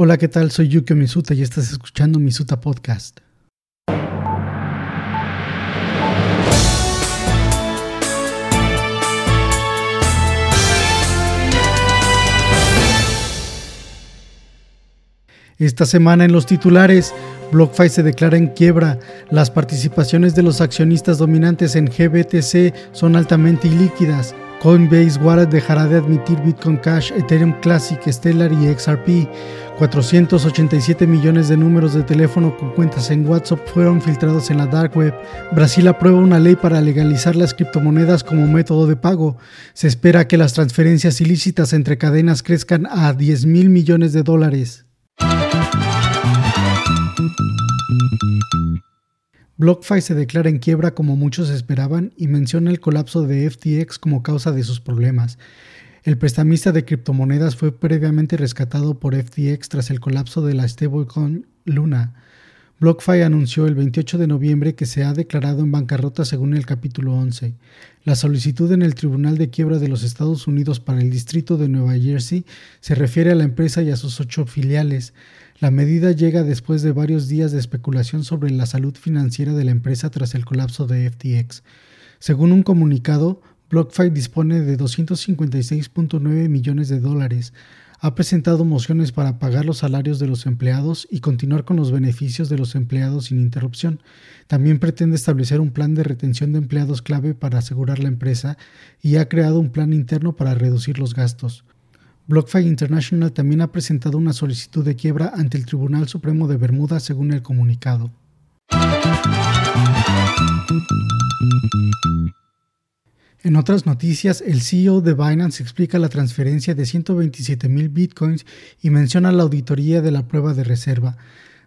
Hola, ¿qué tal? Soy Yukio Misuta y estás escuchando Misuta Podcast. Esta semana en los titulares, BlockFi se declara en quiebra, las participaciones de los accionistas dominantes en GBTC son altamente ilíquidas, Coinbase Wallet dejará de admitir Bitcoin Cash, Ethereum Classic, Stellar y XRP. 487 millones de números de teléfono con cuentas en WhatsApp fueron filtrados en la dark web. Brasil aprueba una ley para legalizar las criptomonedas como método de pago. Se espera que las transferencias ilícitas entre cadenas crezcan a 10 mil millones de dólares. BlockFi se declara en quiebra como muchos esperaban y menciona el colapso de FTX como causa de sus problemas. El prestamista de criptomonedas fue previamente rescatado por FTX tras el colapso de la stablecoin Luna. BlockFi anunció el 28 de noviembre que se ha declarado en bancarrota según el capítulo 11. La solicitud en el Tribunal de Quiebra de los Estados Unidos para el Distrito de Nueva Jersey se refiere a la empresa y a sus ocho filiales. La medida llega después de varios días de especulación sobre la salud financiera de la empresa tras el colapso de FTX. Según un comunicado, BlockFi dispone de 256.9 millones de dólares, ha presentado mociones para pagar los salarios de los empleados y continuar con los beneficios de los empleados sin interrupción. También pretende establecer un plan de retención de empleados clave para asegurar la empresa y ha creado un plan interno para reducir los gastos. BlockFi International también ha presentado una solicitud de quiebra ante el Tribunal Supremo de Bermuda según el comunicado. En otras noticias, el CEO de Binance explica la transferencia de 127 mil bitcoins y menciona la auditoría de la prueba de reserva.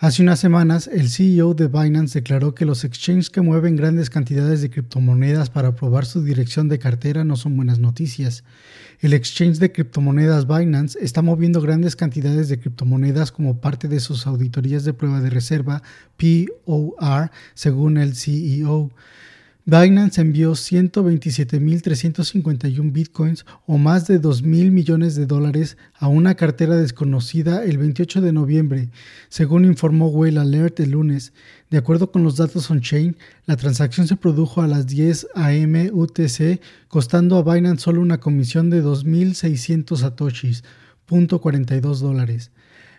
Hace unas semanas, el CEO de Binance declaró que los exchanges que mueven grandes cantidades de criptomonedas para probar su dirección de cartera no son buenas noticias. El exchange de criptomonedas Binance está moviendo grandes cantidades de criptomonedas como parte de sus auditorías de prueba de reserva, POR, según el CEO. Binance envió 127.351 bitcoins o más de 2.000 millones de dólares a una cartera desconocida el 28 de noviembre, según informó Whale Alert el lunes. De acuerdo con los datos on-chain, la transacción se produjo a las 10 a.m. UTC, costando a Binance solo una comisión de 2.600 satoshis, .42 dólares.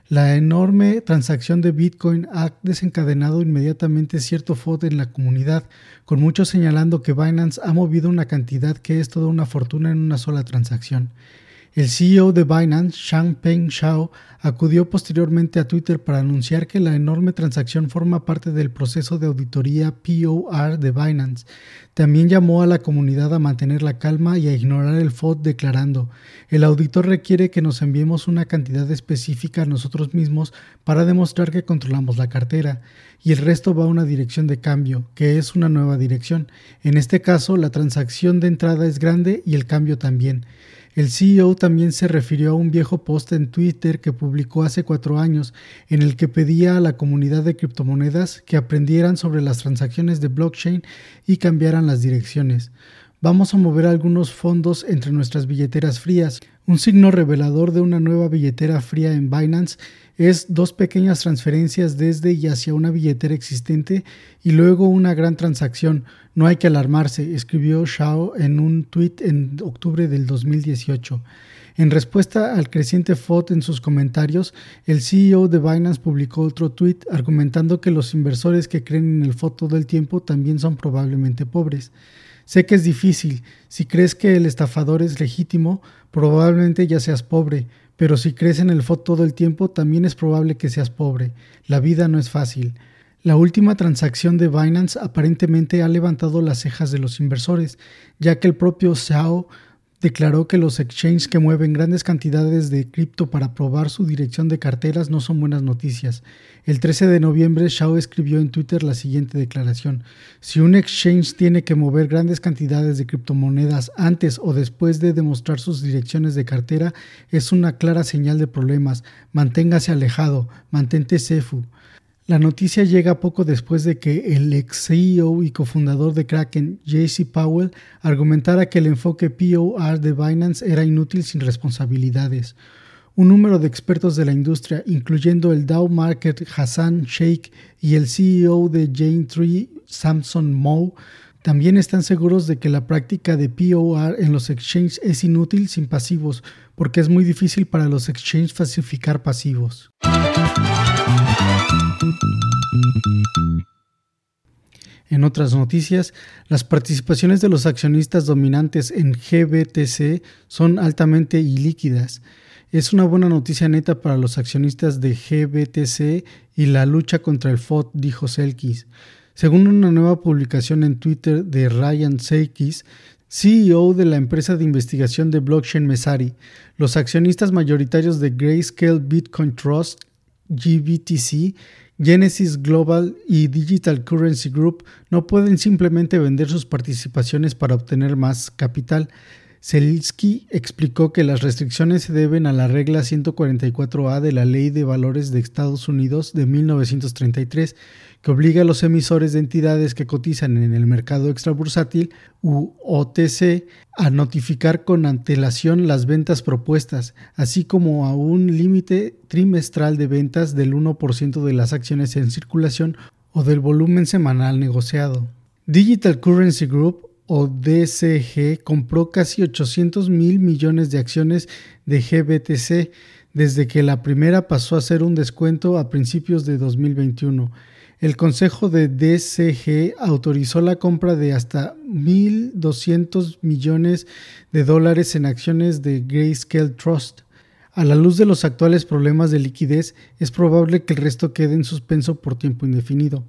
La enorme transacción de Bitcoin ha desencadenado inmediatamente cierto FOD en la comunidad, con muchos señalando que Binance ha movido una cantidad que es toda una fortuna en una sola transacción. El CEO de Binance, Changpeng Shao, acudió posteriormente a Twitter para anunciar que la enorme transacción forma parte del proceso de auditoría POR de Binance. También llamó a la comunidad a mantener la calma y a ignorar el FOD declarando, el auditor requiere que nos enviemos una cantidad específica a nosotros mismos para demostrar que controlamos la cartera, y el resto va a una dirección de cambio, que es una nueva dirección. En este caso, la transacción de entrada es grande y el cambio también. El CEO también se refirió a un viejo post en Twitter que publicó hace cuatro años, en el que pedía a la comunidad de criptomonedas que aprendieran sobre las transacciones de blockchain y cambiaran las direcciones. Vamos a mover algunos fondos entre nuestras billeteras frías. Un signo revelador de una nueva billetera fría en Binance es dos pequeñas transferencias desde y hacia una billetera existente y luego una gran transacción. No hay que alarmarse, escribió Shao en un tweet en octubre del 2018. En respuesta al creciente FOD en sus comentarios, el CEO de Binance publicó otro tweet argumentando que los inversores que creen en el FOD todo el tiempo también son probablemente pobres. Sé que es difícil. Si crees que el estafador es legítimo, probablemente ya seas pobre, pero si crees en el FOD todo el tiempo, también es probable que seas pobre. La vida no es fácil. La última transacción de Binance aparentemente ha levantado las cejas de los inversores, ya que el propio Xiao declaró que los exchanges que mueven grandes cantidades de cripto para probar su dirección de carteras no son buenas noticias. El 13 de noviembre, Shao escribió en Twitter la siguiente declaración. Si un exchange tiene que mover grandes cantidades de criptomonedas antes o después de demostrar sus direcciones de cartera, es una clara señal de problemas. Manténgase alejado, mantente CEFU. La noticia llega poco después de que el ex CEO y cofundador de Kraken, JC Powell, argumentara que el enfoque POR de Binance era inútil sin responsabilidades. Un número de expertos de la industria, incluyendo el Dow Market Hassan Sheikh y el CEO de Jane Tree, Samson Moe, también están seguros de que la práctica de POR en los exchanges es inútil sin pasivos, porque es muy difícil para los exchanges falsificar pasivos. En otras noticias, las participaciones de los accionistas dominantes en GBTC son altamente ilíquidas. Es una buena noticia neta para los accionistas de GBTC y la lucha contra el FOD, dijo Selkis. Según una nueva publicación en Twitter de Ryan Selkis, CEO de la empresa de investigación de blockchain Mesari, los accionistas mayoritarios de Grayscale Bitcoin Trust, GBTC, Genesis Global y Digital Currency Group no pueden simplemente vender sus participaciones para obtener más capital, Zelensky explicó que las restricciones se deben a la regla 144A de la Ley de Valores de Estados Unidos de 1933, que obliga a los emisores de entidades que cotizan en el mercado extrabursátil u OTC a notificar con antelación las ventas propuestas, así como a un límite trimestral de ventas del 1% de las acciones en circulación o del volumen semanal negociado. Digital Currency Group o DCG compró casi 800 mil millones de acciones de GBTC desde que la primera pasó a ser un descuento a principios de 2021. El Consejo de DCG autorizó la compra de hasta 1.200 millones de dólares en acciones de Grayscale Trust. A la luz de los actuales problemas de liquidez, es probable que el resto quede en suspenso por tiempo indefinido.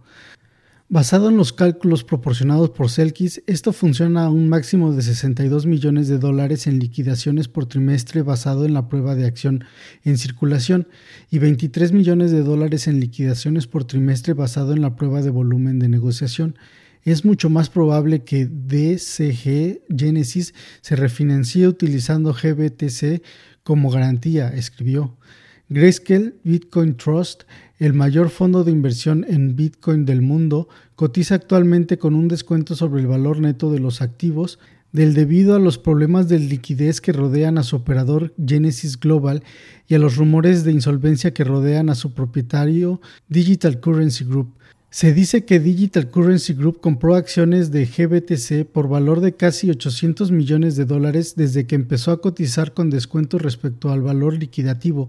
Basado en los cálculos proporcionados por Selkis, esto funciona a un máximo de 62 millones de dólares en liquidaciones por trimestre basado en la prueba de acción en circulación y 23 millones de dólares en liquidaciones por trimestre basado en la prueba de volumen de negociación. Es mucho más probable que DCG Genesis se refinancie utilizando GBTC como garantía, escribió. Grayscale Bitcoin Trust el mayor fondo de inversión en Bitcoin del mundo cotiza actualmente con un descuento sobre el valor neto de los activos del debido a los problemas de liquidez que rodean a su operador Genesis Global y a los rumores de insolvencia que rodean a su propietario Digital Currency Group. Se dice que Digital Currency Group compró acciones de GBTC por valor de casi 800 millones de dólares desde que empezó a cotizar con descuento respecto al valor liquidativo,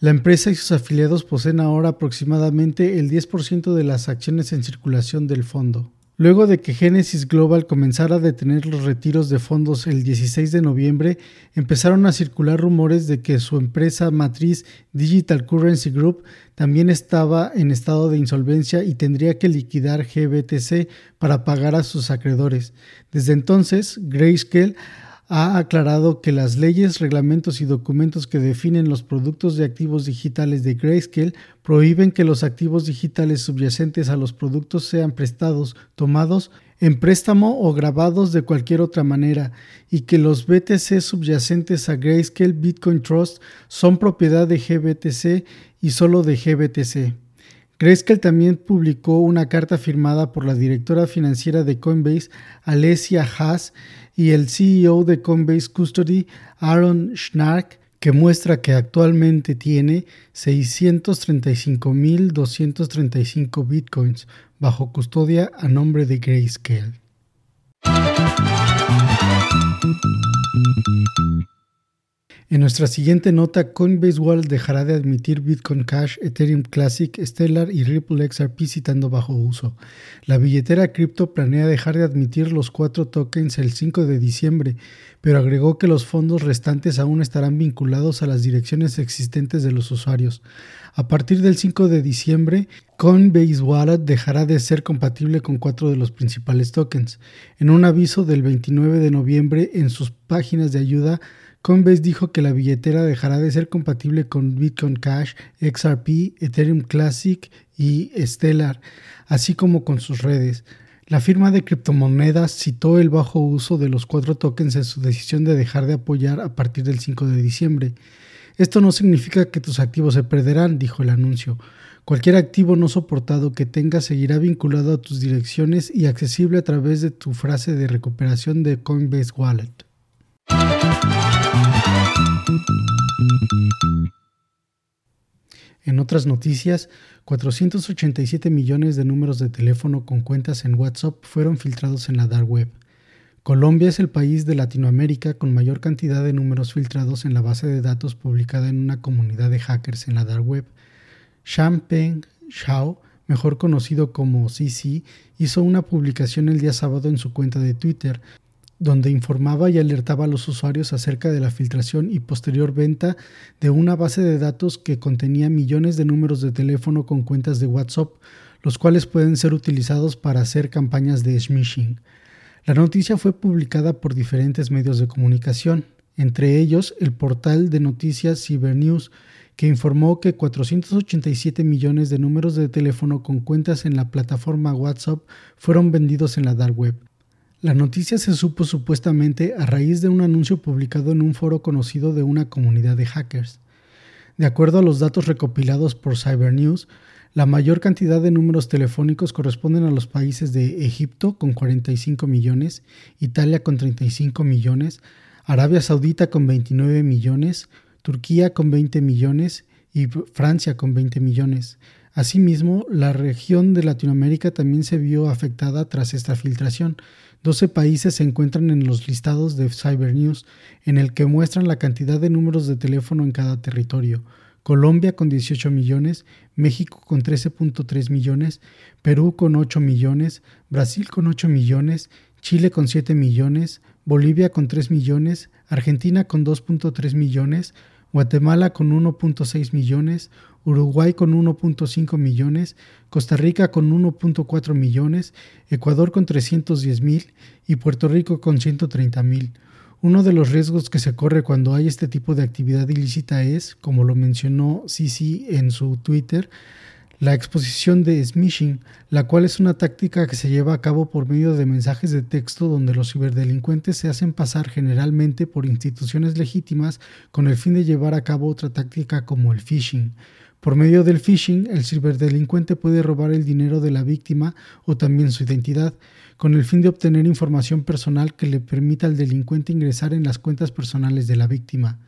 la empresa y sus afiliados poseen ahora aproximadamente el 10% de las acciones en circulación del fondo. Luego de que Genesis Global comenzara a detener los retiros de fondos el 16 de noviembre, empezaron a circular rumores de que su empresa matriz Digital Currency Group también estaba en estado de insolvencia y tendría que liquidar GBTC para pagar a sus acreedores. Desde entonces, Grayscale ha aclarado que las leyes, reglamentos y documentos que definen los productos de activos digitales de Grayscale prohíben que los activos digitales subyacentes a los productos sean prestados, tomados en préstamo o grabados de cualquier otra manera y que los BTC subyacentes a Grayscale Bitcoin Trust son propiedad de GBTC y solo de GBTC. Grayscale también publicó una carta firmada por la directora financiera de Coinbase, Alessia Haas, y el CEO de Coinbase Custody, Aaron Schnark, que muestra que actualmente tiene 635.235 bitcoins bajo custodia a nombre de Grayscale. En nuestra siguiente nota, Coinbase Wallet dejará de admitir Bitcoin Cash, Ethereum Classic, Stellar y Ripple XRP citando bajo uso. La billetera cripto planea dejar de admitir los cuatro tokens el 5 de diciembre, pero agregó que los fondos restantes aún estarán vinculados a las direcciones existentes de los usuarios. A partir del 5 de diciembre, Coinbase Wallet dejará de ser compatible con cuatro de los principales tokens. En un aviso del 29 de noviembre en sus páginas de ayuda, Coinbase dijo que la billetera dejará de ser compatible con Bitcoin Cash, XRP, Ethereum Classic y Stellar, así como con sus redes. La firma de criptomonedas citó el bajo uso de los cuatro tokens en su decisión de dejar de apoyar a partir del 5 de diciembre. Esto no significa que tus activos se perderán, dijo el anuncio. Cualquier activo no soportado que tengas seguirá vinculado a tus direcciones y accesible a través de tu frase de recuperación de Coinbase Wallet. En otras noticias, 487 millones de números de teléfono con cuentas en WhatsApp fueron filtrados en la dark web. Colombia es el país de Latinoamérica con mayor cantidad de números filtrados en la base de datos publicada en una comunidad de hackers en la dark web. Peng Xiao, mejor conocido como CC, hizo una publicación el día sábado en su cuenta de Twitter, donde informaba y alertaba a los usuarios acerca de la filtración y posterior venta de una base de datos que contenía millones de números de teléfono con cuentas de WhatsApp, los cuales pueden ser utilizados para hacer campañas de smishing. La noticia fue publicada por diferentes medios de comunicación, entre ellos el portal de noticias Cybernews, que informó que 487 millones de números de teléfono con cuentas en la plataforma WhatsApp fueron vendidos en la dark web. La noticia se supo supuestamente a raíz de un anuncio publicado en un foro conocido de una comunidad de hackers. De acuerdo a los datos recopilados por Cybernews, la mayor cantidad de números telefónicos corresponden a los países de Egipto con 45 millones, Italia con 35 millones, Arabia Saudita con 29 millones, Turquía con 20 millones y Francia con 20 millones. Asimismo, la región de Latinoamérica también se vio afectada tras esta filtración. 12 países se encuentran en los listados de Cybernews, en el que muestran la cantidad de números de teléfono en cada territorio. Colombia con 18 millones, México con 13.3 millones, Perú con 8 millones, Brasil con 8 millones, Chile con 7 millones, Bolivia con 3 millones, Argentina con 2.3 millones, Guatemala con 1.6 millones, Uruguay con 1.5 millones, Costa Rica con 1.4 millones, Ecuador con 310 mil y Puerto Rico con 130 mil. Uno de los riesgos que se corre cuando hay este tipo de actividad ilícita es, como lo mencionó Sisi en su Twitter, la exposición de smishing, la cual es una táctica que se lleva a cabo por medio de mensajes de texto donde los ciberdelincuentes se hacen pasar generalmente por instituciones legítimas con el fin de llevar a cabo otra táctica como el phishing. Por medio del phishing, el ciberdelincuente puede robar el dinero de la víctima o también su identidad, con el fin de obtener información personal que le permita al delincuente ingresar en las cuentas personales de la víctima.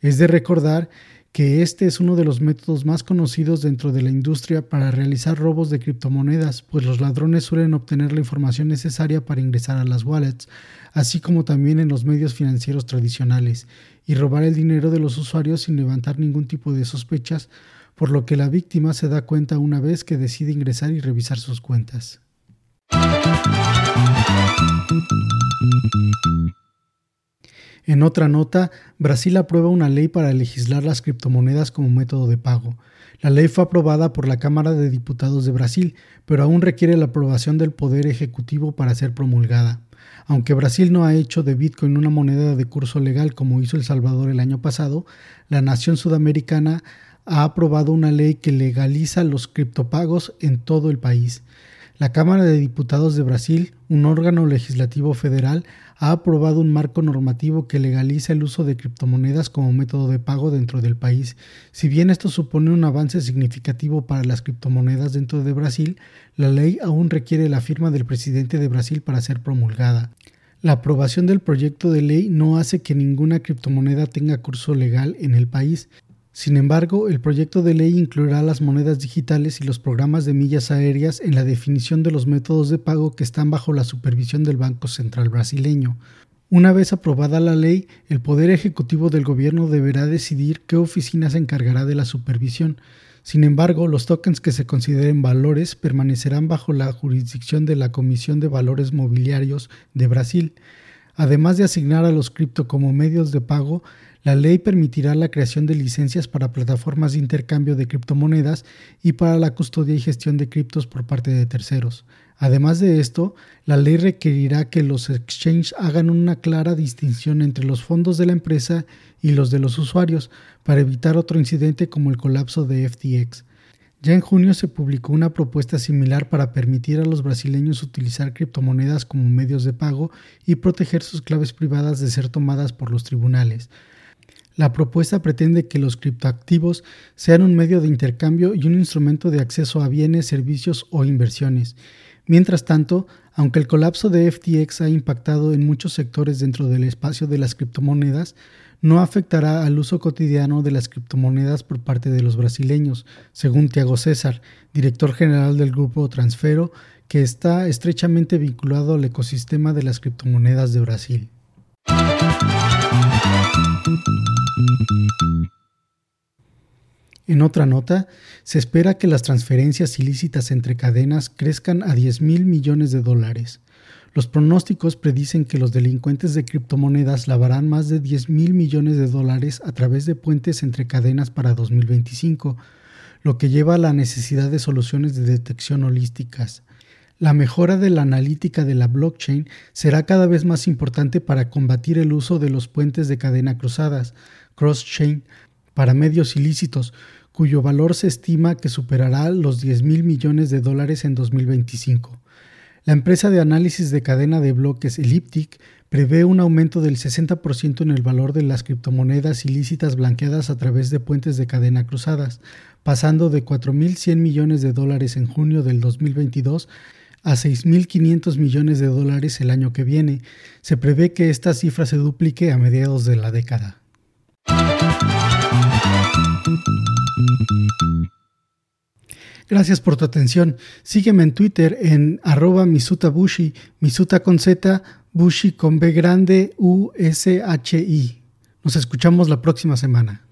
Es de recordar que este es uno de los métodos más conocidos dentro de la industria para realizar robos de criptomonedas, pues los ladrones suelen obtener la información necesaria para ingresar a las wallets, así como también en los medios financieros tradicionales, y robar el dinero de los usuarios sin levantar ningún tipo de sospechas, por lo que la víctima se da cuenta una vez que decide ingresar y revisar sus cuentas. En otra nota, Brasil aprueba una ley para legislar las criptomonedas como método de pago. La ley fue aprobada por la Cámara de Diputados de Brasil, pero aún requiere la aprobación del Poder Ejecutivo para ser promulgada. Aunque Brasil no ha hecho de Bitcoin una moneda de curso legal como hizo El Salvador el año pasado, la nación sudamericana ha aprobado una ley que legaliza los criptopagos en todo el país. La Cámara de Diputados de Brasil, un órgano legislativo federal, ha aprobado un marco normativo que legaliza el uso de criptomonedas como método de pago dentro del país. Si bien esto supone un avance significativo para las criptomonedas dentro de Brasil, la ley aún requiere la firma del presidente de Brasil para ser promulgada. La aprobación del proyecto de ley no hace que ninguna criptomoneda tenga curso legal en el país, sin embargo, el proyecto de ley incluirá las monedas digitales y los programas de millas aéreas en la definición de los métodos de pago que están bajo la supervisión del Banco Central brasileño. Una vez aprobada la ley, el Poder Ejecutivo del Gobierno deberá decidir qué oficina se encargará de la supervisión. Sin embargo, los tokens que se consideren valores permanecerán bajo la jurisdicción de la Comisión de Valores Mobiliarios de Brasil. Además de asignar a los cripto como medios de pago, la ley permitirá la creación de licencias para plataformas de intercambio de criptomonedas y para la custodia y gestión de criptos por parte de terceros. Además de esto, la ley requerirá que los exchanges hagan una clara distinción entre los fondos de la empresa y los de los usuarios para evitar otro incidente como el colapso de FTX. Ya en junio se publicó una propuesta similar para permitir a los brasileños utilizar criptomonedas como medios de pago y proteger sus claves privadas de ser tomadas por los tribunales. La propuesta pretende que los criptoactivos sean un medio de intercambio y un instrumento de acceso a bienes, servicios o inversiones. Mientras tanto, aunque el colapso de FTX ha impactado en muchos sectores dentro del espacio de las criptomonedas, no afectará al uso cotidiano de las criptomonedas por parte de los brasileños, según Tiago César, director general del grupo Transfero, que está estrechamente vinculado al ecosistema de las criptomonedas de Brasil. En otra nota, se espera que las transferencias ilícitas entre cadenas crezcan a 10 mil millones de dólares. Los pronósticos predicen que los delincuentes de criptomonedas lavarán más de 10 mil millones de dólares a través de puentes entre cadenas para 2025, lo que lleva a la necesidad de soluciones de detección holísticas. La mejora de la analítica de la blockchain será cada vez más importante para combatir el uso de los puentes de cadena cruzadas, cross-chain, para medios ilícitos, cuyo valor se estima que superará los 10 mil millones de dólares en 2025. La empresa de análisis de cadena de bloques Elliptic prevé un aumento del 60% en el valor de las criptomonedas ilícitas blanqueadas a través de puentes de cadena cruzadas, pasando de 4.100 millones de dólares en junio del 2022 a 6.500 millones de dólares el año que viene. Se prevé que esta cifra se duplique a mediados de la década. Gracias por tu atención. Sígueme en Twitter en arroba misutabushi, misuta con Z, bushi con B grande, U, S, H, I. Nos escuchamos la próxima semana.